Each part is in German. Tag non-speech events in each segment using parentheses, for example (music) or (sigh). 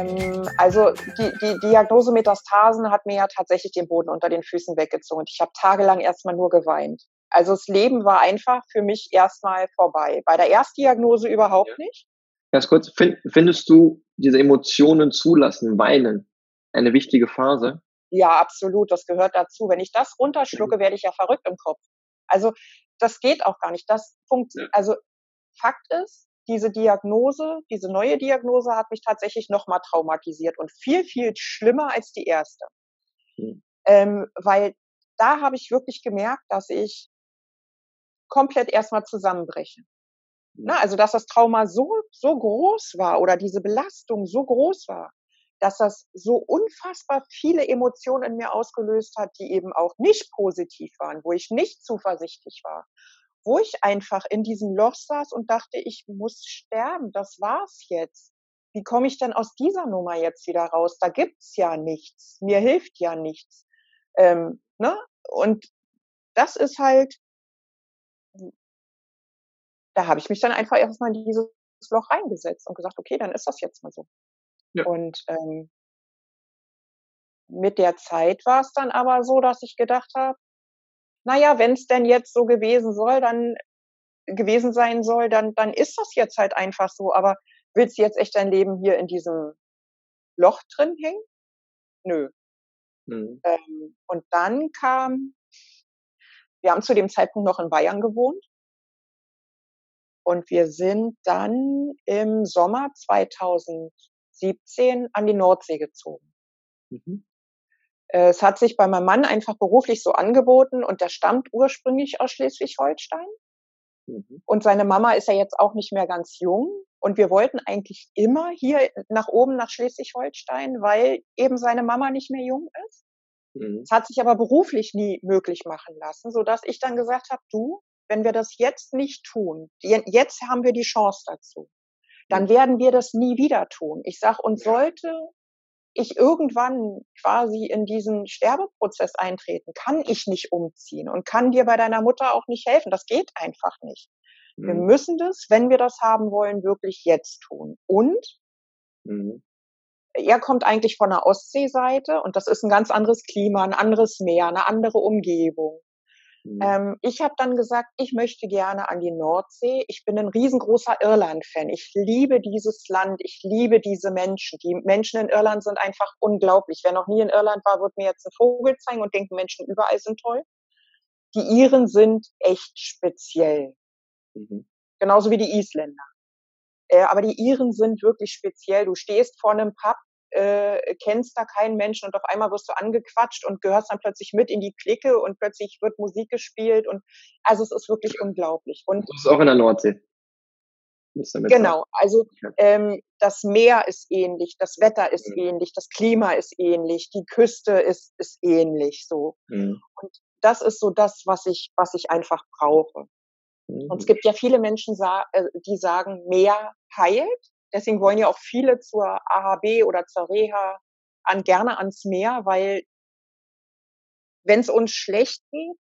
Ähm, also die, die Diagnose Metastasen hat mir ja tatsächlich den Boden unter den Füßen weggezogen. Ich habe tagelang erstmal nur geweint. Also das Leben war einfach für mich erstmal vorbei. Bei der Erstdiagnose überhaupt nicht. Ganz kurz, find, findest du diese Emotionen zulassen, weinen, eine wichtige Phase? Ja, absolut. Das gehört dazu. Wenn ich das runterschlucke, mhm. werde ich ja verrückt im Kopf. Also das geht auch gar nicht. Das funktioniert. Also Fakt ist, diese Diagnose, diese neue Diagnose hat mich tatsächlich nochmal traumatisiert und viel, viel schlimmer als die erste. Mhm. Ähm, weil da habe ich wirklich gemerkt, dass ich komplett erstmal zusammenbreche. Na, also dass das Trauma so, so groß war oder diese Belastung so groß war, dass das so unfassbar viele Emotionen in mir ausgelöst hat, die eben auch nicht positiv waren, wo ich nicht zuversichtlich war, wo ich einfach in diesem Loch saß und dachte, ich muss sterben, das war's jetzt. Wie komme ich denn aus dieser Nummer jetzt wieder raus? Da gibt's ja nichts, mir hilft ja nichts. Ähm, ne? Und das ist halt, da habe ich mich dann einfach erstmal in dieses Loch reingesetzt und gesagt, okay, dann ist das jetzt mal so. Ja. Und ähm, mit der Zeit war es dann aber so, dass ich gedacht habe, naja, wenn es denn jetzt so gewesen soll, dann gewesen sein soll, dann, dann ist das jetzt halt einfach so. Aber willst du jetzt echt dein Leben hier in diesem Loch drin hängen? Nö. Mhm. Ähm, und dann kam, wir haben zu dem Zeitpunkt noch in Bayern gewohnt. Und wir sind dann im Sommer 2017 an die Nordsee gezogen. Mhm. Äh, es hat sich bei meinem Mann einfach beruflich so angeboten und der stammt ursprünglich aus Schleswig-Holstein. Mhm. Und seine Mama ist ja jetzt auch nicht mehr ganz jung. Und wir wollten eigentlich immer hier nach oben nach Schleswig-Holstein, weil eben seine Mama nicht mehr jung ist. Mhm. Es hat sich aber beruflich nie möglich machen lassen, so dass ich dann gesagt habe, du, wenn wir das jetzt nicht tun, jetzt haben wir die Chance dazu, dann mhm. werden wir das nie wieder tun. Ich sag, und sollte ich irgendwann quasi in diesen Sterbeprozess eintreten, kann ich nicht umziehen und kann dir bei deiner Mutter auch nicht helfen. Das geht einfach nicht. Mhm. Wir müssen das, wenn wir das haben wollen, wirklich jetzt tun. Und mhm. er kommt eigentlich von der Ostseeseite und das ist ein ganz anderes Klima, ein anderes Meer, eine andere Umgebung. Mhm. Ähm, ich habe dann gesagt, ich möchte gerne an die Nordsee. Ich bin ein riesengroßer Irland-Fan. Ich liebe dieses Land. Ich liebe diese Menschen. Die Menschen in Irland sind einfach unglaublich. Wer noch nie in Irland war, wird mir jetzt einen Vogel zeigen und denken, Menschen überall sind toll. Die Iren sind echt speziell. Mhm. Genauso wie die Isländer. Äh, aber die Iren sind wirklich speziell. Du stehst vor einem Pub, äh, kennst da keinen Menschen und auf einmal wirst du angequatscht und gehörst dann plötzlich mit in die Clique und plötzlich wird Musik gespielt und also es ist wirklich unglaublich. Und das ist auch in der Nordsee. Genau, also ähm, das Meer ist ähnlich, das Wetter ist mhm. ähnlich, das Klima ist ähnlich, die Küste ist, ist ähnlich so. Mhm. Und das ist so das, was ich, was ich einfach brauche. Mhm. Und es gibt ja viele Menschen, äh, die sagen, Meer heilt. Deswegen wollen ja auch viele zur AHB oder zur Reha an, gerne ans Meer, weil wenn es uns schlecht geht,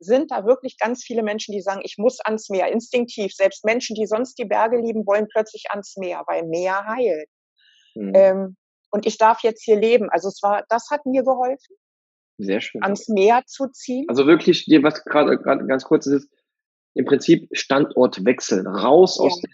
sind da wirklich ganz viele Menschen, die sagen, ich muss ans Meer, instinktiv. Selbst Menschen, die sonst die Berge lieben, wollen plötzlich ans Meer, weil Meer heilt. Mhm. Ähm, und ich darf jetzt hier leben. Also es war, das hat mir geholfen. Sehr schön. Ans Meer zu ziehen. Also wirklich, was gerade ganz kurz ist, im Prinzip Standortwechsel, raus ja. aus den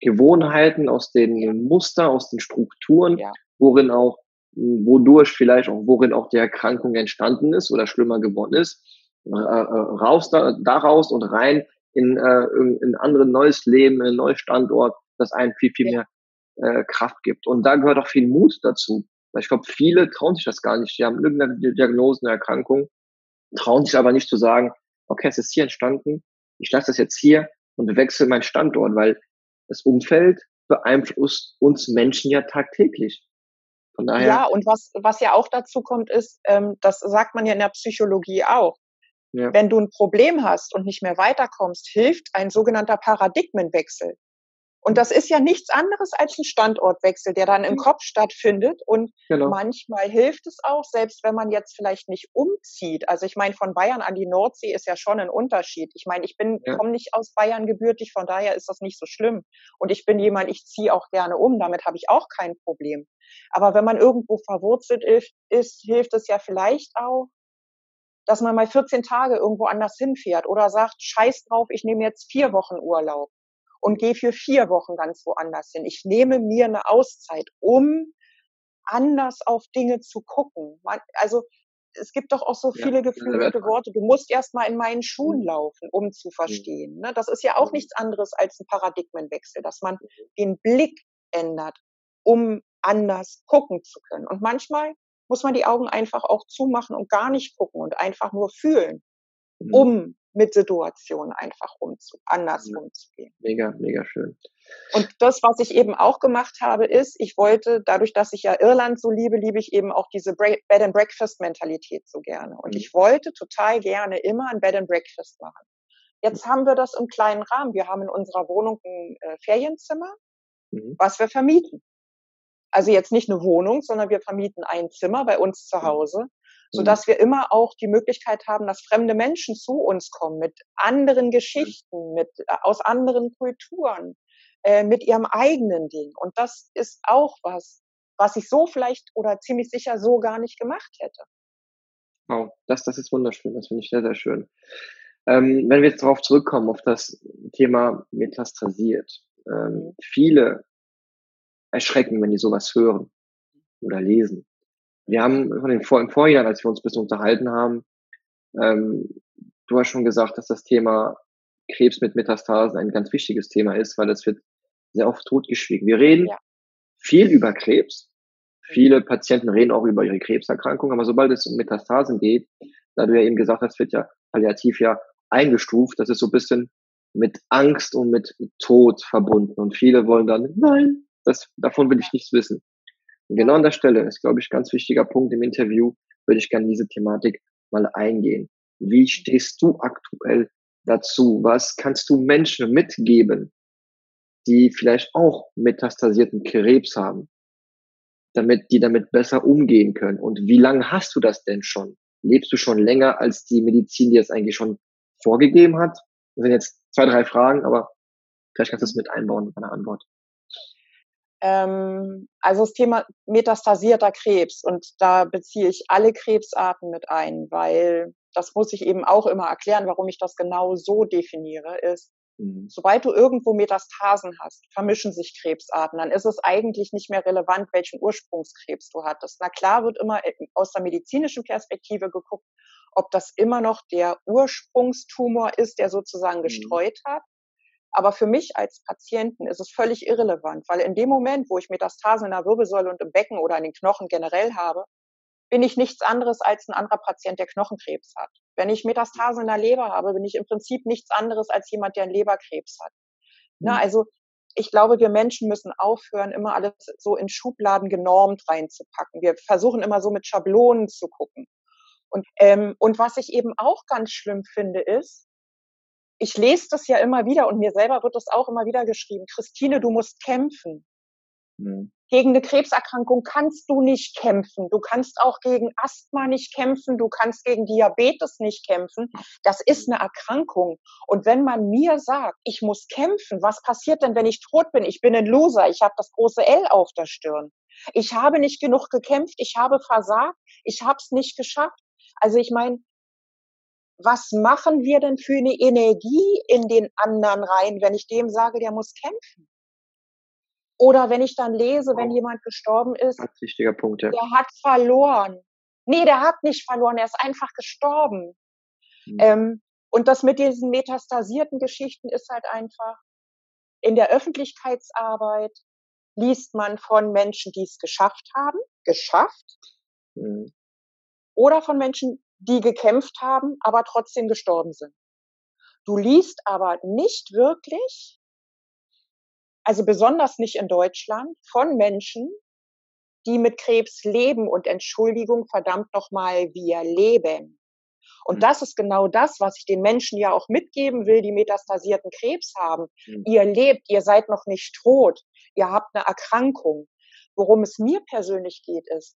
Gewohnheiten, aus den. Muster, aus den Strukturen, ja. worin auch, wodurch vielleicht auch, worin auch die Erkrankung entstanden ist oder schlimmer geworden ist, äh, äh, raus da, daraus und rein in, äh, in ein anderes neues Leben, in ein neues Standort, das einen viel, viel mehr äh, Kraft gibt. Und da gehört auch viel Mut dazu. Weil ich glaube, viele trauen sich das gar nicht. Die haben irgendeine Diagnose, eine Erkrankung, trauen sich aber nicht zu sagen, okay, es ist hier entstanden, ich lasse das jetzt hier und wechsle meinen Standort, weil das Umfeld beeinflusst uns Menschen ja tagtäglich. Von daher. Ja, und was, was ja auch dazu kommt, ist, ähm, das sagt man ja in der Psychologie auch. Ja. Wenn du ein Problem hast und nicht mehr weiterkommst, hilft ein sogenannter Paradigmenwechsel. Und das ist ja nichts anderes als ein Standortwechsel, der dann im. Kopf stattfindet. Und genau. manchmal hilft es auch, selbst wenn man jetzt vielleicht nicht umzieht. Also ich meine, von Bayern an die Nordsee ist ja schon ein Unterschied. Ich meine, ich bin, ja. komme nicht aus Bayern gebürtig, von daher ist das nicht so schlimm. Und ich bin jemand, ich ziehe auch gerne um, damit habe ich auch kein Problem. Aber wenn man irgendwo verwurzelt ist, hilft es ja vielleicht auch, dass man mal 14 Tage irgendwo anders hinfährt oder sagt, scheiß drauf, ich nehme jetzt vier Wochen Urlaub und gehe für vier Wochen ganz woanders hin. Ich nehme mir eine Auszeit, um anders auf Dinge zu gucken. Also es gibt doch auch so viele ja, geflügelte Worte. Du musst erst mal in meinen Schuhen mhm. laufen, um zu mhm. verstehen. Ne? Das ist ja auch mhm. nichts anderes als ein Paradigmenwechsel, dass man den Blick ändert, um anders gucken zu können. Und manchmal muss man die Augen einfach auch zumachen und gar nicht gucken und einfach nur fühlen, um mit Situationen einfach umzu, anders ja. umzugehen. Mega, mega schön. Und das, was ich eben auch gemacht habe, ist, ich wollte, dadurch, dass ich ja Irland so liebe, liebe ich eben auch diese Bed and Breakfast Mentalität so gerne. Und mhm. ich wollte total gerne immer ein Bed and Breakfast machen. Jetzt haben wir das im kleinen Rahmen. Wir haben in unserer Wohnung ein äh, Ferienzimmer, mhm. was wir vermieten. Also jetzt nicht eine Wohnung, sondern wir vermieten ein Zimmer bei uns zu mhm. Hause so mhm. dass wir immer auch die Möglichkeit haben, dass fremde Menschen zu uns kommen mit anderen Geschichten, mit äh, aus anderen Kulturen, äh, mit ihrem eigenen Ding. Und das ist auch was, was ich so vielleicht oder ziemlich sicher so gar nicht gemacht hätte. Wow, das, das ist wunderschön. Das finde ich sehr, sehr schön. Ähm, wenn wir jetzt darauf zurückkommen, auf das Thema metastasiert. Ähm, mhm. Viele erschrecken, wenn die sowas hören oder lesen wir haben von den Vor im Vorjahr, als wir uns ein bisschen unterhalten haben, ähm, du hast schon gesagt, dass das Thema Krebs mit Metastasen ein ganz wichtiges Thema ist, weil das wird sehr oft totgeschwiegen. Wir reden ja. viel über Krebs. Viele Patienten reden auch über ihre Krebserkrankung, aber sobald es um Metastasen geht, da du ja eben gesagt hast, wird ja palliativ ja eingestuft, das ist so ein bisschen mit Angst und mit Tod verbunden. Und viele wollen dann, nein, das, davon will ich nichts wissen. Und genau an der Stelle ist, glaube ich, ganz wichtiger Punkt im Interview, würde ich gerne diese Thematik mal eingehen. Wie stehst du aktuell dazu? Was kannst du Menschen mitgeben, die vielleicht auch metastasierten Krebs haben, damit die damit besser umgehen können? Und wie lange hast du das denn schon? Lebst du schon länger als die Medizin, die es eigentlich schon vorgegeben hat? Das sind jetzt zwei, drei Fragen, aber vielleicht kannst du es mit einbauen in deiner Antwort. Ähm, also das Thema metastasierter Krebs und da beziehe ich alle Krebsarten mit ein, weil das muss ich eben auch immer erklären, warum ich das genau so definiere, ist, mhm. sobald du irgendwo Metastasen hast, vermischen sich Krebsarten, dann ist es eigentlich nicht mehr relevant, welchen Ursprungskrebs du hattest. Na klar wird immer aus der medizinischen Perspektive geguckt, ob das immer noch der Ursprungstumor ist, der sozusagen mhm. gestreut hat aber für mich als Patienten ist es völlig irrelevant, weil in dem Moment, wo ich Metastasen in der Wirbelsäule und im Becken oder in den Knochen generell habe, bin ich nichts anderes als ein anderer Patient, der Knochenkrebs hat. Wenn ich Metastasen in der Leber habe, bin ich im Prinzip nichts anderes als jemand, der einen Leberkrebs hat. Na, mhm. also ich glaube, wir Menschen müssen aufhören, immer alles so in Schubladen genormt reinzupacken. Wir versuchen immer so mit Schablonen zu gucken. Und, ähm, und was ich eben auch ganz schlimm finde, ist, ich lese das ja immer wieder und mir selber wird das auch immer wieder geschrieben. Christine, du musst kämpfen. Mhm. Gegen eine Krebserkrankung kannst du nicht kämpfen. Du kannst auch gegen Asthma nicht kämpfen. Du kannst gegen Diabetes nicht kämpfen. Das ist eine Erkrankung. Und wenn man mir sagt, ich muss kämpfen, was passiert denn, wenn ich tot bin? Ich bin ein Loser. Ich habe das große L auf der Stirn. Ich habe nicht genug gekämpft. Ich habe versagt. Ich habe es nicht geschafft. Also ich meine, was machen wir denn für eine Energie in den anderen rein, wenn ich dem sage, der muss kämpfen? Oder wenn ich dann lese, wenn jemand gestorben ist, Ganz wichtiger Punkt, ja. der hat verloren. Nee, der hat nicht verloren, er ist einfach gestorben. Mhm. Ähm, und das mit diesen metastasierten Geschichten ist halt einfach, in der Öffentlichkeitsarbeit liest man von Menschen, die es geschafft haben, geschafft, mhm. oder von Menschen, die gekämpft haben, aber trotzdem gestorben sind. Du liest aber nicht wirklich, also besonders nicht in Deutschland, von Menschen, die mit Krebs leben und Entschuldigung, verdammt nochmal, wir leben. Und mhm. das ist genau das, was ich den Menschen ja auch mitgeben will, die metastasierten Krebs haben. Mhm. Ihr lebt, ihr seid noch nicht tot, ihr habt eine Erkrankung. Worum es mir persönlich geht, ist,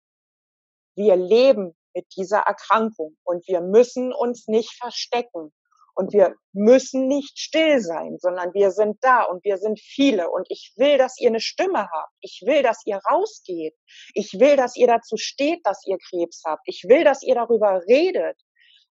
wir leben mit dieser Erkrankung und wir müssen uns nicht verstecken. Und wir müssen nicht still sein, sondern wir sind da und wir sind viele. Und ich will, dass ihr eine Stimme habt. Ich will, dass ihr rausgeht. Ich will, dass ihr dazu steht, dass ihr Krebs habt. Ich will, dass ihr darüber redet.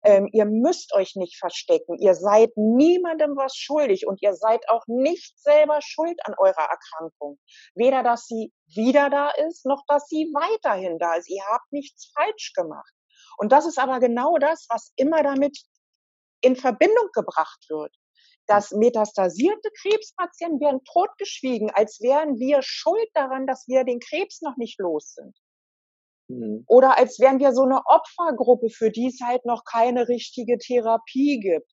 Ähm, ihr müsst euch nicht verstecken. Ihr seid niemandem was schuldig und ihr seid auch nicht selber schuld an eurer Erkrankung. Weder, dass sie wieder da ist, noch dass sie weiterhin da ist. Ihr habt nichts falsch gemacht. Und das ist aber genau das, was immer damit in Verbindung gebracht wird. Dass metastasierte Krebspatienten werden totgeschwiegen, als wären wir schuld daran, dass wir den Krebs noch nicht los sind. Mhm. Oder als wären wir so eine Opfergruppe, für die es halt noch keine richtige Therapie gibt.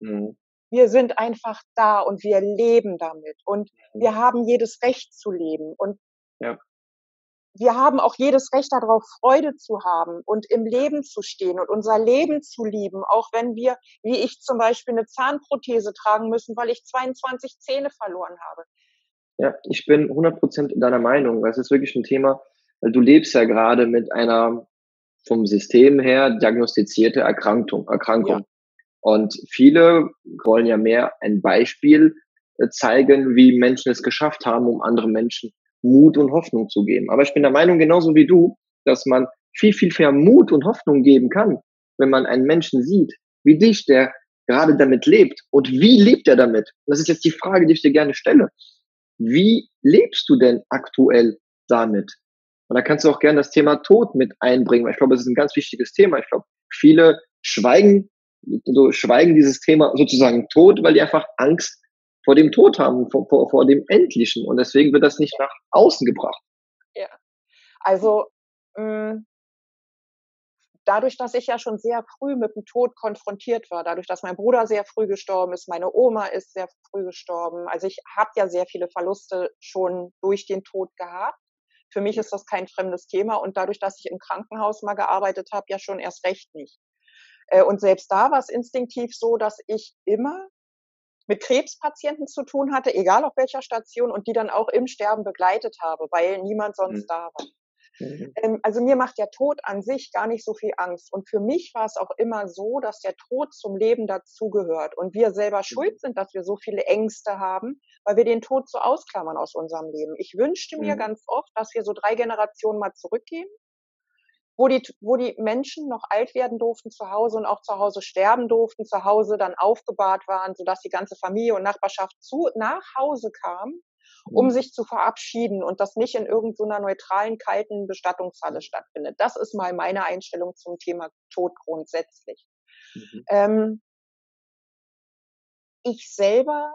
Mhm. Wir sind einfach da und wir leben damit und mhm. wir haben jedes Recht zu leben und ja wir haben auch jedes Recht darauf, Freude zu haben und im Leben zu stehen und unser Leben zu lieben, auch wenn wir, wie ich zum Beispiel, eine Zahnprothese tragen müssen, weil ich 22 Zähne verloren habe. Ja, ich bin 100% deiner Meinung. Das ist wirklich ein Thema, weil du lebst ja gerade mit einer vom System her diagnostizierte Erkrankung. Erkrankung. Ja. Und viele wollen ja mehr ein Beispiel äh, zeigen, wie Menschen es geschafft haben, um andere Menschen Mut und Hoffnung zu geben. Aber ich bin der Meinung, genauso wie du, dass man viel, viel mehr Mut und Hoffnung geben kann, wenn man einen Menschen sieht, wie dich, der gerade damit lebt. Und wie lebt er damit? Das ist jetzt die Frage, die ich dir gerne stelle. Wie lebst du denn aktuell damit? Und da kannst du auch gerne das Thema Tod mit einbringen, weil ich glaube, es ist ein ganz wichtiges Thema. Ich glaube, viele schweigen, so schweigen dieses Thema sozusagen tot, weil die einfach Angst vor dem Tod haben, vor, vor, vor dem Endlichen. Und deswegen wird das nicht nach außen gebracht. Ja. Also mm, dadurch, dass ich ja schon sehr früh mit dem Tod konfrontiert war, dadurch, dass mein Bruder sehr früh gestorben ist, meine Oma ist sehr früh gestorben. Also ich habe ja sehr viele Verluste schon durch den Tod gehabt. Für mich ist das kein fremdes Thema und dadurch, dass ich im Krankenhaus mal gearbeitet habe, ja schon erst recht nicht. Äh, und selbst da war es instinktiv so, dass ich immer mit Krebspatienten zu tun hatte, egal auf welcher Station, und die dann auch im Sterben begleitet habe, weil niemand sonst mhm. da war. Mhm. Ähm, also mir macht der Tod an sich gar nicht so viel Angst. Und für mich war es auch immer so, dass der Tod zum Leben dazugehört und wir selber mhm. schuld sind, dass wir so viele Ängste haben, weil wir den Tod so ausklammern aus unserem Leben. Ich wünschte mir mhm. ganz oft, dass wir so drei Generationen mal zurückgehen wo die, wo die Menschen noch alt werden durften zu Hause und auch zu Hause sterben durften, zu Hause dann aufgebahrt waren, sodass die ganze Familie und Nachbarschaft zu, nach Hause kam, um mhm. sich zu verabschieden und das nicht in irgendeiner neutralen, kalten Bestattungshalle stattfindet. Das ist mal meine Einstellung zum Thema Tod grundsätzlich. Mhm. Ähm, ich selber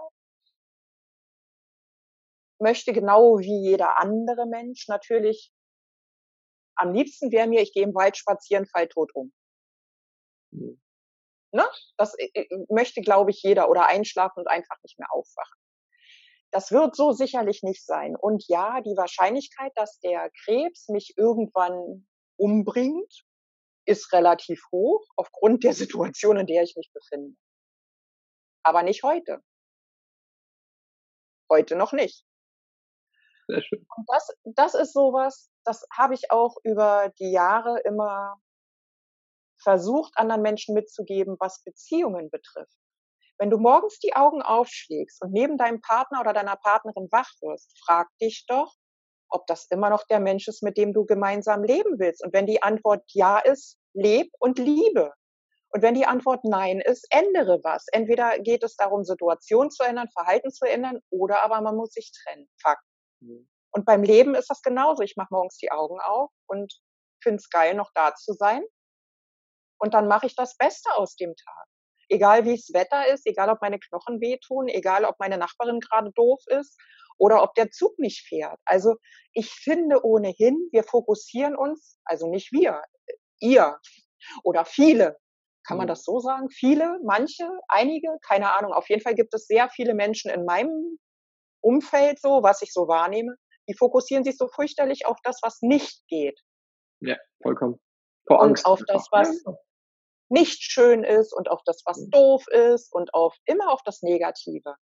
möchte genau wie jeder andere Mensch natürlich am liebsten wäre mir, ich gehe im Wald spazieren, fall tot um. Mhm. Ne? Das äh, äh, möchte, glaube ich, jeder oder einschlafen und einfach nicht mehr aufwachen. Das wird so sicherlich nicht sein. Und ja, die Wahrscheinlichkeit, dass der Krebs mich irgendwann umbringt, ist relativ hoch aufgrund der Situation, in der ich mich befinde. Aber nicht heute. Heute noch nicht. Sehr schön. Und das, das ist sowas, das habe ich auch über die Jahre immer versucht, anderen Menschen mitzugeben, was Beziehungen betrifft. Wenn du morgens die Augen aufschlägst und neben deinem Partner oder deiner Partnerin wach wirst, frag dich doch, ob das immer noch der Mensch ist, mit dem du gemeinsam leben willst. Und wenn die Antwort ja ist, leb und liebe. Und wenn die Antwort nein ist, ändere was. Entweder geht es darum, Situationen zu ändern, Verhalten zu ändern, oder aber man muss sich trennen. Fakt. Mhm. Und beim Leben ist das genauso. Ich mache morgens die Augen auf und finde es geil, noch da zu sein. Und dann mache ich das Beste aus dem Tag. Egal wie es Wetter ist, egal ob meine Knochen wehtun, egal ob meine Nachbarin gerade doof ist oder ob der Zug nicht fährt. Also ich finde ohnehin, wir fokussieren uns, also nicht wir, ihr oder viele, kann man mhm. das so sagen? Viele, manche, einige, keine Ahnung. Auf jeden Fall gibt es sehr viele Menschen in meinem Umfeld so, was ich so wahrnehme, die fokussieren sich so fürchterlich auf das, was nicht geht. Ja, vollkommen. Vor Angst. Und auf das, was, nicht schön ist und auf das, was mhm. doof ist und auf immer auf das Negative.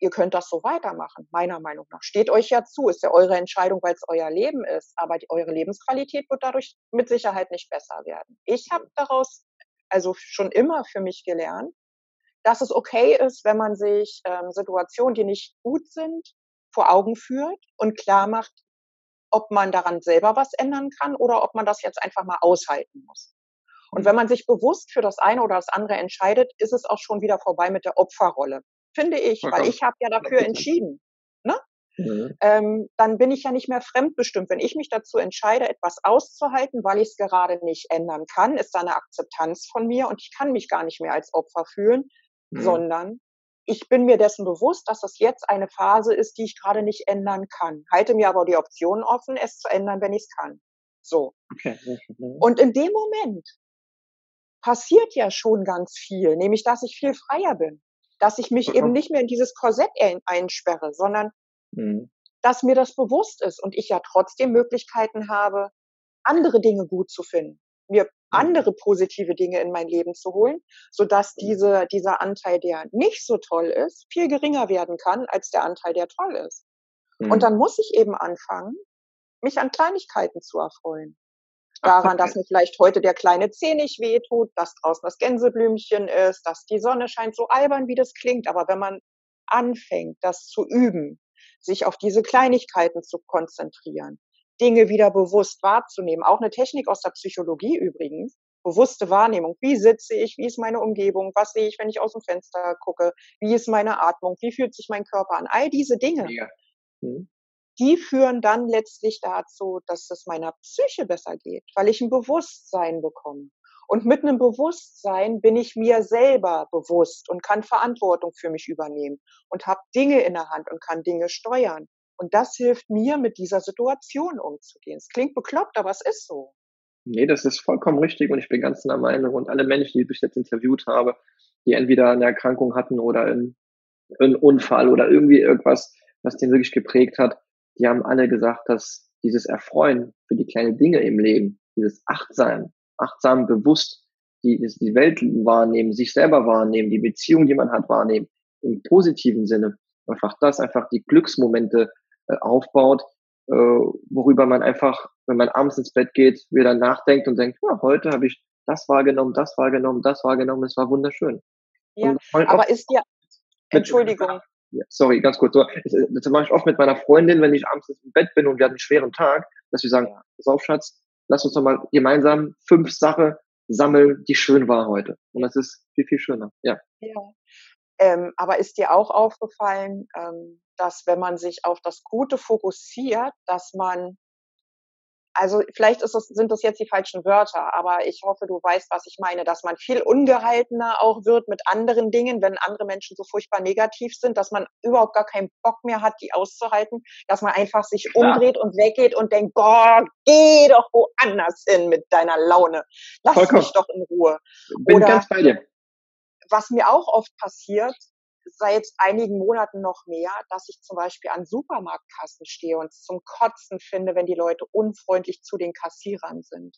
Ihr könnt das so weitermachen, meiner Meinung nach. Steht euch ja zu, ist ja eure Entscheidung, weil es euer Leben ist, aber die, eure Lebensqualität wird dadurch mit Sicherheit nicht besser werden. Ich habe daraus also schon immer für mich gelernt, dass es okay ist, wenn man sich ähm, Situationen, die nicht gut sind, vor Augen führt und klar macht, ob man daran selber was ändern kann oder ob man das jetzt einfach mal aushalten muss. Und wenn man sich bewusst für das eine oder das andere entscheidet, ist es auch schon wieder vorbei mit der Opferrolle, finde ich, weil ich habe ja dafür entschieden. Ne? Mhm. Ähm, dann bin ich ja nicht mehr fremdbestimmt. Wenn ich mich dazu entscheide, etwas auszuhalten, weil ich es gerade nicht ändern kann, ist da eine Akzeptanz von mir und ich kann mich gar nicht mehr als Opfer fühlen, mhm. sondern ich bin mir dessen bewusst, dass das jetzt eine Phase ist, die ich gerade nicht ändern kann. Halte mir aber die Option offen, es zu ändern, wenn ich es kann. So. Okay. Und in dem Moment passiert ja schon ganz viel, nämlich dass ich viel freier bin, dass ich mich eben nicht mehr in dieses Korsett einsperre, sondern mhm. dass mir das bewusst ist und ich ja trotzdem Möglichkeiten habe, andere Dinge gut zu finden, mir mhm. andere positive Dinge in mein Leben zu holen, so dass mhm. diese, dieser Anteil, der nicht so toll ist, viel geringer werden kann als der Anteil, der toll ist. Mhm. Und dann muss ich eben anfangen, mich an Kleinigkeiten zu erfreuen. Daran, (laughs) dass mir vielleicht heute der kleine Zeh nicht wehtut, dass draußen das Gänseblümchen ist, dass die Sonne scheint, so albern wie das klingt. Aber wenn man anfängt, das zu üben, sich auf diese Kleinigkeiten zu konzentrieren, Dinge wieder bewusst wahrzunehmen. Auch eine Technik aus der Psychologie übrigens. Bewusste Wahrnehmung. Wie sitze ich? Wie ist meine Umgebung? Was sehe ich, wenn ich aus dem Fenster gucke? Wie ist meine Atmung? Wie fühlt sich mein Körper an? All diese Dinge. Ja. Mhm. Die führen dann letztlich dazu, dass es meiner Psyche besser geht, weil ich ein Bewusstsein bekomme. Und mit einem Bewusstsein bin ich mir selber bewusst und kann Verantwortung für mich übernehmen und habe Dinge in der Hand und kann Dinge steuern. Und das hilft mir, mit dieser Situation umzugehen. Es klingt bekloppt, aber es ist so. Nee, das ist vollkommen richtig und ich bin ganz der Meinung und alle Menschen, die ich jetzt interviewt habe, die entweder eine Erkrankung hatten oder einen, einen Unfall oder irgendwie irgendwas, was den wirklich geprägt hat, die haben alle gesagt, dass dieses Erfreuen für die kleinen Dinge im Leben, dieses Achtsam, achtsam bewusst die, die Welt wahrnehmen, sich selber wahrnehmen, die Beziehung, die man hat, wahrnehmen, im positiven Sinne, einfach das, einfach die Glücksmomente äh, aufbaut, äh, worüber man einfach, wenn man abends ins Bett geht, wieder nachdenkt und denkt, ja, heute habe ich das wahrgenommen, das wahrgenommen, das wahrgenommen, es war wunderschön. Ja, aber ist ja, Entschuldigung. Ja, sorry, ganz kurz. So, das mache ich oft mit meiner Freundin, wenn ich abends im Bett bin und wir haben einen schweren Tag, dass wir sagen, pass auf, Schatz, lass uns doch mal gemeinsam fünf Sachen sammeln, die schön war heute. Und das ist viel, viel schöner. Ja. ja. Ähm, aber ist dir auch aufgefallen, ähm, dass wenn man sich auf das Gute fokussiert, dass man, also vielleicht ist das, sind das jetzt die falschen Wörter, aber ich hoffe, du weißt, was ich meine, dass man viel ungehaltener auch wird mit anderen Dingen, wenn andere Menschen so furchtbar negativ sind, dass man überhaupt gar keinen Bock mehr hat, die auszuhalten, dass man einfach sich Klar. umdreht und weggeht und denkt, Gott, geh doch woanders hin mit deiner Laune. Lass Vollkommen. mich doch in Ruhe. Bin Oder, ganz bei dir was mir auch oft passiert, seit einigen Monaten noch mehr, dass ich zum Beispiel an Supermarktkassen stehe und es zum Kotzen finde, wenn die Leute unfreundlich zu den Kassierern sind.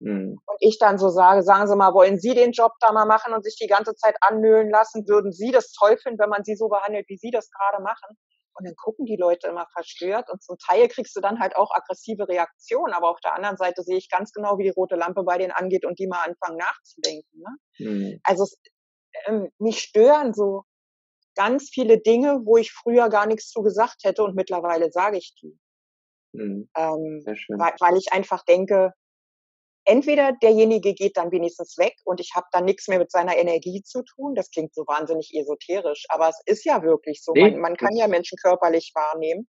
Mhm. Und ich dann so sage, sagen Sie mal, wollen Sie den Job da mal machen und sich die ganze Zeit annöhlen lassen? Würden Sie das toll finden, wenn man Sie so behandelt, wie Sie das gerade machen? Und dann gucken die Leute immer verstört und zum Teil kriegst du dann halt auch aggressive Reaktionen, aber auf der anderen Seite sehe ich ganz genau, wie die rote Lampe bei denen angeht und die mal anfangen nachzudenken. Ne? Mhm. Also es, ähm, mich stören so ganz viele Dinge, wo ich früher gar nichts zu gesagt hätte und mittlerweile sage ich die. Mhm. Ähm, weil, weil ich einfach denke, entweder derjenige geht dann wenigstens weg und ich habe dann nichts mehr mit seiner Energie zu tun. Das klingt so wahnsinnig esoterisch, aber es ist ja wirklich so. Nee, man, man kann ja Menschen körperlich wahrnehmen.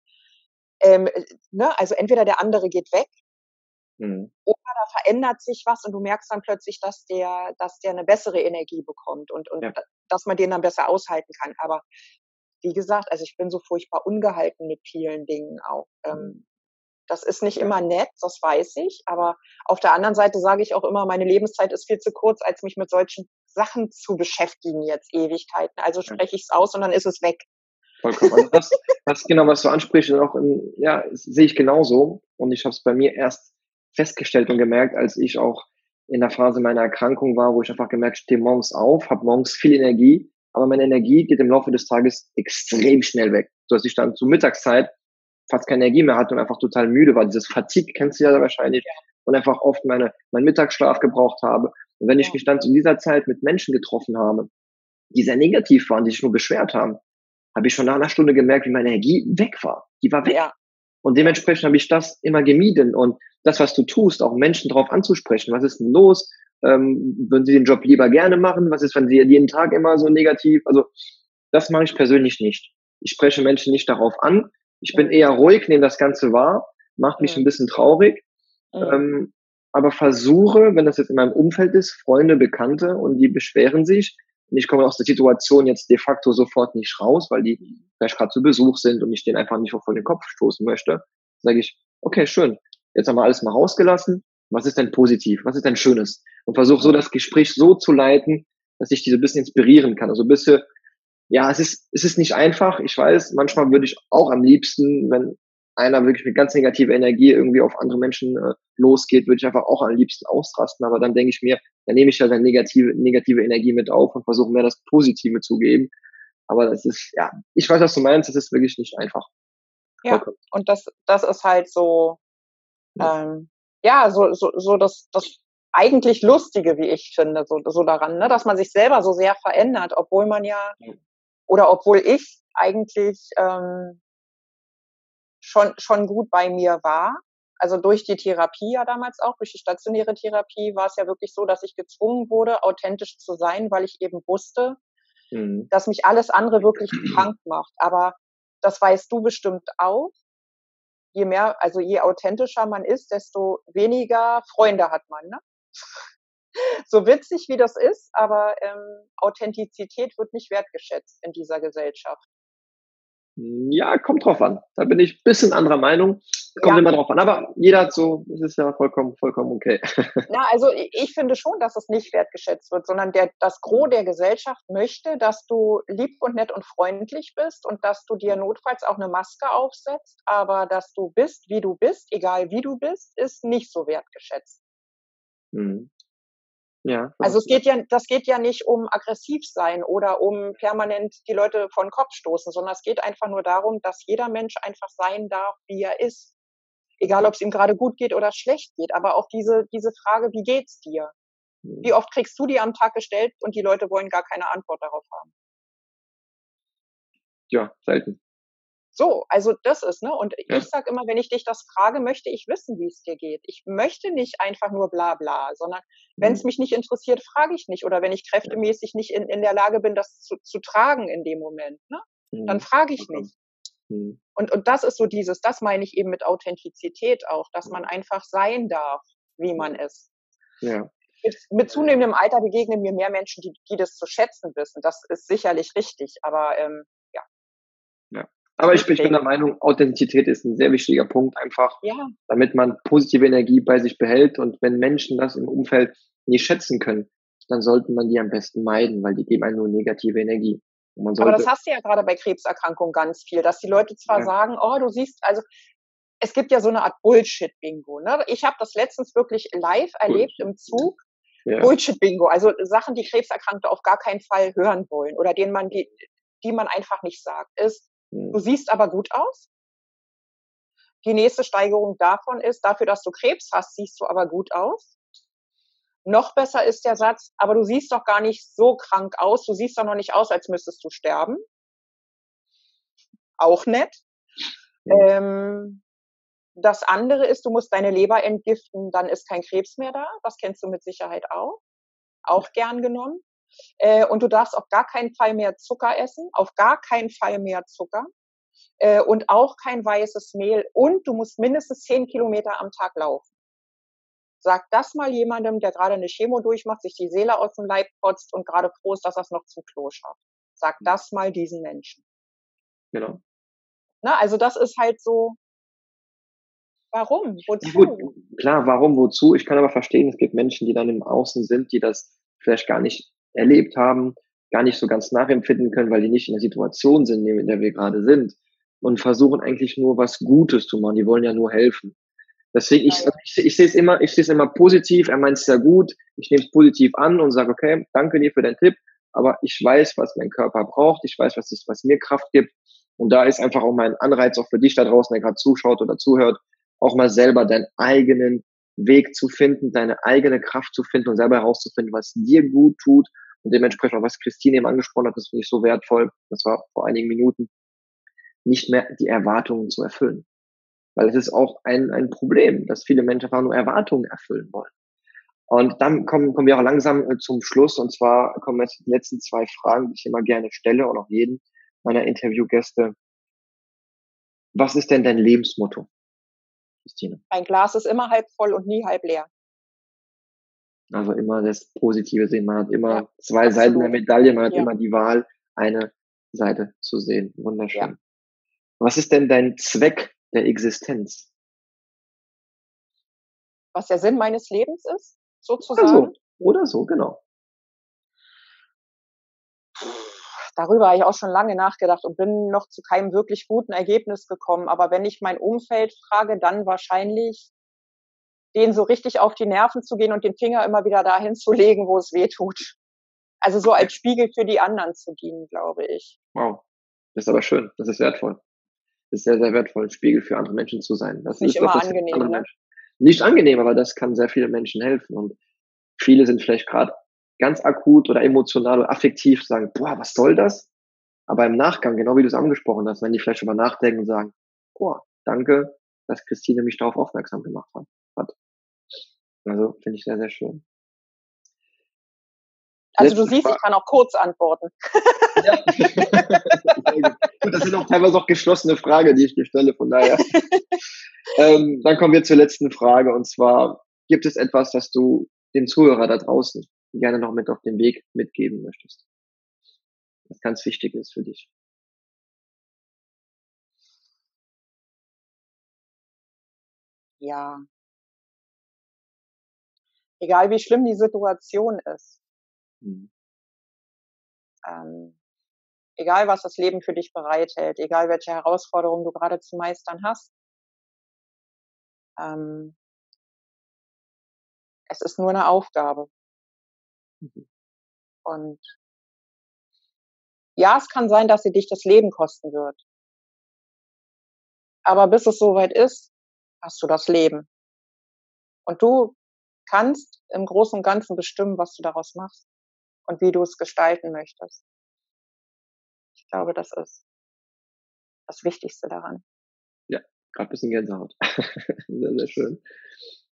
Ähm, äh, ne? Also entweder der andere geht weg Mhm. Oder da verändert sich was und du merkst dann plötzlich, dass der, dass der eine bessere Energie bekommt und, und ja. dass man den dann besser aushalten kann. Aber wie gesagt, also ich bin so furchtbar ungehalten mit vielen Dingen auch. Ähm, mhm. das ist nicht immer nett, das weiß ich, aber auf der anderen Seite sage ich auch immer, meine Lebenszeit ist viel zu kurz, als mich mit solchen Sachen zu beschäftigen jetzt Ewigkeiten. Also spreche ich es aus und dann ist es weg. Vollkommen. Also das, das genau, was du ansprichst, auch in, ja, sehe ich genauso. Und ich habe es bei mir erst festgestellt und gemerkt, als ich auch in der Phase meiner Erkrankung war, wo ich einfach gemerkt, ich stehe morgens auf, habe morgens viel Energie, aber meine Energie geht im Laufe des Tages extrem schnell weg, so dass ich dann zur Mittagszeit fast keine Energie mehr hatte und einfach total müde war. Dieses Fatigue kennst du ja wahrscheinlich und einfach oft meine, meinen Mittagsschlaf gebraucht habe. Und wenn ich mich dann zu dieser Zeit mit Menschen getroffen habe, die sehr negativ waren, die sich nur beschwert haben, habe ich schon nach einer Stunde gemerkt, wie meine Energie weg war. Die war weg. Ja. Und dementsprechend habe ich das immer gemieden. Und das, was du tust, auch Menschen darauf anzusprechen, was ist denn los? Ähm, würden sie den Job lieber gerne machen? Was ist, wenn sie jeden Tag immer so negativ? Also das mache ich persönlich nicht. Ich spreche Menschen nicht darauf an. Ich bin eher ruhig, nehme das Ganze wahr, macht mich ein bisschen traurig. Ähm, aber versuche, wenn das jetzt in meinem Umfeld ist, Freunde, Bekannte und die beschweren sich, und ich komme aus der Situation jetzt de facto sofort nicht raus, weil die vielleicht gerade zu Besuch sind und ich den einfach nicht vor den Kopf stoßen möchte, sage ich, okay, schön, jetzt haben wir alles mal rausgelassen. Was ist denn positiv? Was ist denn Schönes? Und versuche so das Gespräch so zu leiten, dass ich diese ein bisschen inspirieren kann. Also ein bisschen, ja, es ist, es ist nicht einfach. Ich weiß, manchmal würde ich auch am liebsten, wenn einer wirklich mit ganz negativer Energie irgendwie auf andere Menschen äh, losgeht, würde ich einfach auch am liebsten ausrasten. Aber dann denke ich mir, dann nehme ich ja seine negative, negative Energie mit auf und versuche mehr das Positive zu geben. Aber das ist, ja, ich weiß, was du meinst, das ist wirklich nicht einfach. Ja, und das, das ist halt so, ja, ähm, ja so, so, so das, das eigentlich Lustige, wie ich finde, so, so daran, ne? dass man sich selber so sehr verändert, obwohl man ja, oder obwohl ich eigentlich ähm, schon, schon gut bei mir war. Also durch die Therapie ja damals auch, durch die stationäre Therapie war es ja wirklich so, dass ich gezwungen wurde, authentisch zu sein, weil ich eben wusste, mhm. dass mich alles andere wirklich krank macht. Aber das weißt du bestimmt auch. Je mehr, also je authentischer man ist, desto weniger Freunde hat man. Ne? (laughs) so witzig wie das ist, aber ähm, Authentizität wird nicht wertgeschätzt in dieser Gesellschaft. Ja, kommt drauf an. Da bin ich bisschen anderer Meinung. Kommt ja. immer drauf an. Aber jeder hat so, es ist ja vollkommen, vollkommen okay. (laughs) Na, also ich finde schon, dass es nicht wertgeschätzt wird, sondern der, das Gros der Gesellschaft möchte, dass du lieb und nett und freundlich bist und dass du dir notfalls auch eine Maske aufsetzt, aber dass du bist, wie du bist, egal wie du bist, ist nicht so wertgeschätzt. Mhm. Ja. Also es geht ja, das geht ja nicht um aggressiv sein oder um permanent die Leute vor den Kopf stoßen, sondern es geht einfach nur darum, dass jeder Mensch einfach sein darf, wie er ist. Egal, ob es ihm gerade gut geht oder schlecht geht. Aber auch diese, diese Frage, wie geht's dir? Wie mhm. oft kriegst du die am Tag gestellt und die Leute wollen gar keine Antwort darauf haben? Ja, selten. So, also das ist, ne? Und ja. ich sag immer, wenn ich dich das frage, möchte ich wissen, wie es dir geht. Ich möchte nicht einfach nur bla bla, sondern wenn es mhm. mich nicht interessiert, frage ich nicht. Oder wenn ich kräftemäßig nicht in, in der Lage bin, das zu, zu tragen in dem Moment, ne? Mhm. Dann frage ich nicht. Mhm. Und, und das ist so dieses, das meine ich eben mit Authentizität auch, dass man einfach sein darf, wie man ist. Ja. Mit, mit zunehmendem Alter begegnen mir mehr Menschen, die, die das zu schätzen wissen. Das ist sicherlich richtig, aber ähm, ja. Ja. Aber ich, ich bin der Meinung, Authentizität ist ein sehr wichtiger Punkt, einfach, ja. damit man positive Energie bei sich behält. Und wenn Menschen das im Umfeld nicht schätzen können, dann sollte man die am besten meiden, weil die geben einem nur negative Energie. Aber das hast du ja gerade bei Krebserkrankungen ganz viel, dass die Leute zwar ja. sagen, oh, du siehst, also es gibt ja so eine Art Bullshit-Bingo. Ne? Ich habe das letztens wirklich live erlebt Bullshit. im Zug. Ja. Bullshit-Bingo, also Sachen, die Krebserkrankte auf gar keinen Fall hören wollen oder denen man die, die man einfach nicht sagt, ist, Du hm. siehst aber gut aus. Die nächste Steigerung davon ist, dafür, dass du Krebs hast, siehst du aber gut aus. Noch besser ist der Satz, aber du siehst doch gar nicht so krank aus, du siehst doch noch nicht aus, als müsstest du sterben. Auch nett. Ähm, das andere ist, du musst deine Leber entgiften, dann ist kein Krebs mehr da. Das kennst du mit Sicherheit auch. Auch gern genommen. Äh, und du darfst auf gar keinen Fall mehr Zucker essen, auf gar keinen Fall mehr Zucker äh, und auch kein weißes Mehl. Und du musst mindestens zehn Kilometer am Tag laufen. Sag das mal jemandem, der gerade eine Chemo durchmacht, sich die Seele aus dem Leib kotzt und gerade froh ist, dass er es noch zum Klo schafft. Sag das mal diesen Menschen. Genau. Na, also das ist halt so, Warum? Wozu? Gut, klar, warum, wozu? Ich kann aber verstehen, es gibt Menschen, die dann im Außen sind, die das vielleicht gar nicht erlebt haben, gar nicht so ganz nachempfinden können, weil die nicht in der Situation sind, in der wir gerade sind und versuchen eigentlich nur was Gutes zu machen. Die wollen ja nur helfen. Deswegen, ich, ich, ich sehe es immer, ich sehe es immer positiv, er meint es sehr gut, ich nehme es positiv an und sage, okay, danke dir für deinen Tipp, aber ich weiß, was mein Körper braucht, ich weiß, was, ist, was mir Kraft gibt. Und da ist einfach auch mein Anreiz auch für dich da draußen, der gerade zuschaut oder zuhört, auch mal selber deinen eigenen Weg zu finden, deine eigene Kraft zu finden und selber herauszufinden, was dir gut tut. Und dementsprechend was Christine eben angesprochen hat, das finde ich so wertvoll, das war vor einigen Minuten, nicht mehr die Erwartungen zu erfüllen. Weil es ist auch ein, ein Problem, dass viele Menschen einfach nur Erwartungen erfüllen wollen. Und dann kommen, kommen wir auch langsam äh, zum Schluss. Und zwar kommen jetzt die letzten zwei Fragen, die ich immer gerne stelle und auch jeden meiner Interviewgäste. Was ist denn dein Lebensmotto? Christine? Ein Glas ist immer halb voll und nie halb leer. Also immer das Positive sehen. Man hat immer ja, zwei. Seiten der Medaille, man hat ja. immer die Wahl, eine Seite zu sehen. Wunderschön. Ja. Was ist denn dein Zweck der Existenz? Was der Sinn meines Lebens ist, sozusagen? Oder so, Oder so genau. darüber habe ich auch schon lange nachgedacht und bin noch zu keinem wirklich guten Ergebnis gekommen. Aber wenn ich mein Umfeld frage, dann wahrscheinlich denen so richtig auf die Nerven zu gehen und den Finger immer wieder dahin zu legen, wo es weh tut. Also so als Spiegel für die anderen zu dienen, glaube ich. Wow. Das ist aber schön. Das ist wertvoll. Das ist sehr, sehr wertvoll, ein Spiegel für andere Menschen zu sein. Das nicht ist immer angenehm. Ne? Nicht angenehm, aber das kann sehr vielen Menschen helfen. Und viele sind vielleicht gerade ganz akut oder emotional oder affektiv sagen, boah, was soll das? Aber im Nachgang, genau wie du es angesprochen hast, wenn die vielleicht über nachdenken und sagen, boah, danke, dass Christine mich darauf aufmerksam gemacht hat. Also finde ich sehr, sehr schön. Also du siehst, ich kann auch kurz antworten. Ja. (laughs) Gut, das sind auch teilweise auch geschlossene Fragen, die ich dir stelle, von daher. (laughs) ähm, dann kommen wir zur letzten Frage und zwar, gibt es etwas, das du den Zuhörer da draußen gerne noch mit auf den Weg mitgeben möchtest? Was ganz wichtig ist für dich. Ja. Egal wie schlimm die Situation ist. Mhm. Ähm, egal was das Leben für dich bereithält, egal welche Herausforderungen du gerade zu meistern hast. Ähm, es ist nur eine Aufgabe. Mhm. Und ja, es kann sein, dass sie dich das Leben kosten wird. Aber bis es soweit ist, hast du das Leben. Und du kannst im Großen und Ganzen bestimmen, was du daraus machst und wie du es gestalten möchtest. Ich glaube, das ist das Wichtigste daran. Ja, gerade ein bisschen Gänsehaut. (laughs) sehr, sehr schön.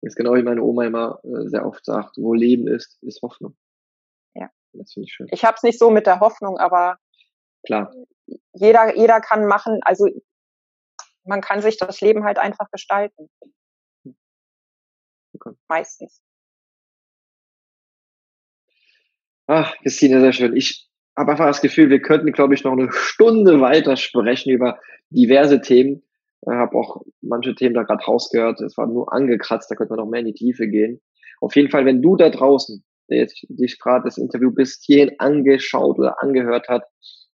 Das ist genau wie meine Oma immer äh, sehr oft sagt, wo Leben ist, ist Hoffnung. Das finde ich schön. Ich habe es nicht so mit der Hoffnung, aber klar. Jeder, jeder kann machen, also man kann sich das Leben halt einfach gestalten. Okay. Meistens. Ach, Christine, sehr schön. Ich habe einfach das Gefühl, wir könnten, glaube ich, noch eine Stunde weiter sprechen über diverse Themen. Ich habe auch manche Themen da gerade rausgehört. Es war nur angekratzt, da könnte man noch mehr in die Tiefe gehen. Auf jeden Fall, wenn du da draußen der jetzt dich gerade das Interview bis hierhin angeschaut oder angehört hat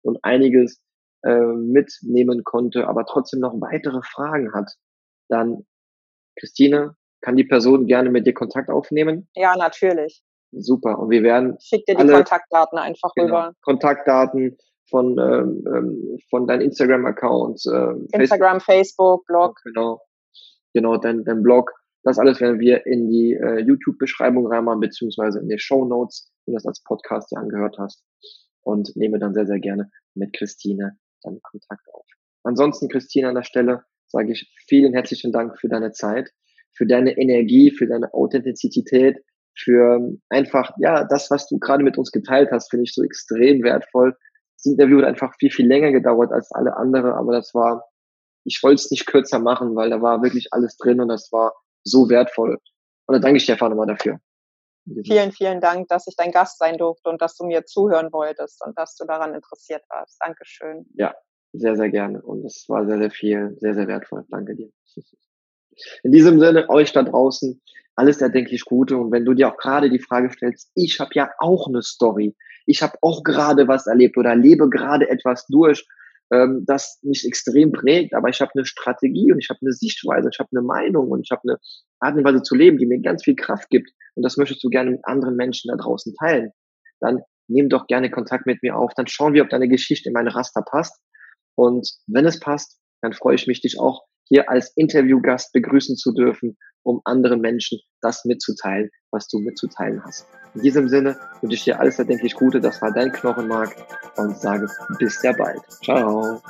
und einiges äh, mitnehmen konnte, aber trotzdem noch weitere Fragen hat, dann Christine, kann die Person gerne mit dir Kontakt aufnehmen? Ja, natürlich. Super. Und wir werden. Schick dir die alle, Kontaktdaten einfach genau, rüber. Kontaktdaten von, ähm, ähm von deinem Instagram-Account. Ähm, Instagram, Facebook, Facebook, Blog. Genau. Genau, dein, dein Blog. Das alles werden wir in die äh, YouTube-Beschreibung reinmachen, beziehungsweise in die Show Notes, wenn du das als Podcast dir angehört hast. Und nehme dann sehr, sehr gerne mit Christine dann Kontakt auf. Ansonsten, Christine, an der Stelle sage ich vielen herzlichen Dank für deine Zeit, für deine Energie, für deine Authentizität, für einfach, ja, das, was du gerade mit uns geteilt hast, finde ich so extrem wertvoll. Das Interview hat einfach viel, viel länger gedauert als alle andere, aber das war, ich wollte es nicht kürzer machen, weil da war wirklich alles drin und das war so wertvoll. Und da danke ich dir einfach nochmal dafür. Vielen, vielen Dank, dass ich dein Gast sein durfte und dass du mir zuhören wolltest und dass du daran interessiert warst. Dankeschön. Ja, sehr, sehr gerne. Und es war sehr, sehr viel, sehr, sehr wertvoll. Danke dir. In diesem Sinne, euch da draußen, alles erdenklich Gute. Und wenn du dir auch gerade die Frage stellst, ich habe ja auch eine Story. Ich habe auch gerade was erlebt oder lebe gerade etwas durch ähm, das mich extrem prägt, aber ich habe eine Strategie und ich habe eine Sichtweise, ich habe eine Meinung und ich habe eine Art und Weise zu leben, die mir ganz viel Kraft gibt. Und das möchtest du gerne mit anderen Menschen da draußen teilen, dann nimm doch gerne Kontakt mit mir auf, dann schauen wir, ob deine Geschichte in meine Raster passt. Und wenn es passt, dann freue ich mich, dich auch hier als Interviewgast begrüßen zu dürfen, um anderen Menschen das mitzuteilen, was du mitzuteilen hast. In diesem Sinne wünsche ich dir alles erdenklich Gute. Das war dein Knochenmark und sage bis sehr bald. Ciao.